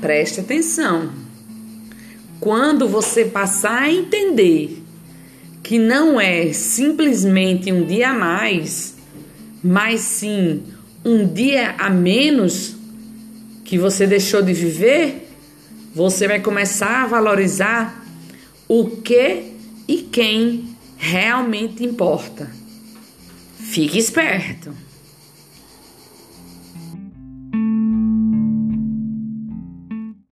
Preste atenção. Quando você passar a entender que não é simplesmente um dia a mais, mas sim um dia a menos que você deixou de viver, você vai começar a valorizar o que e quem realmente importa. Fique esperto.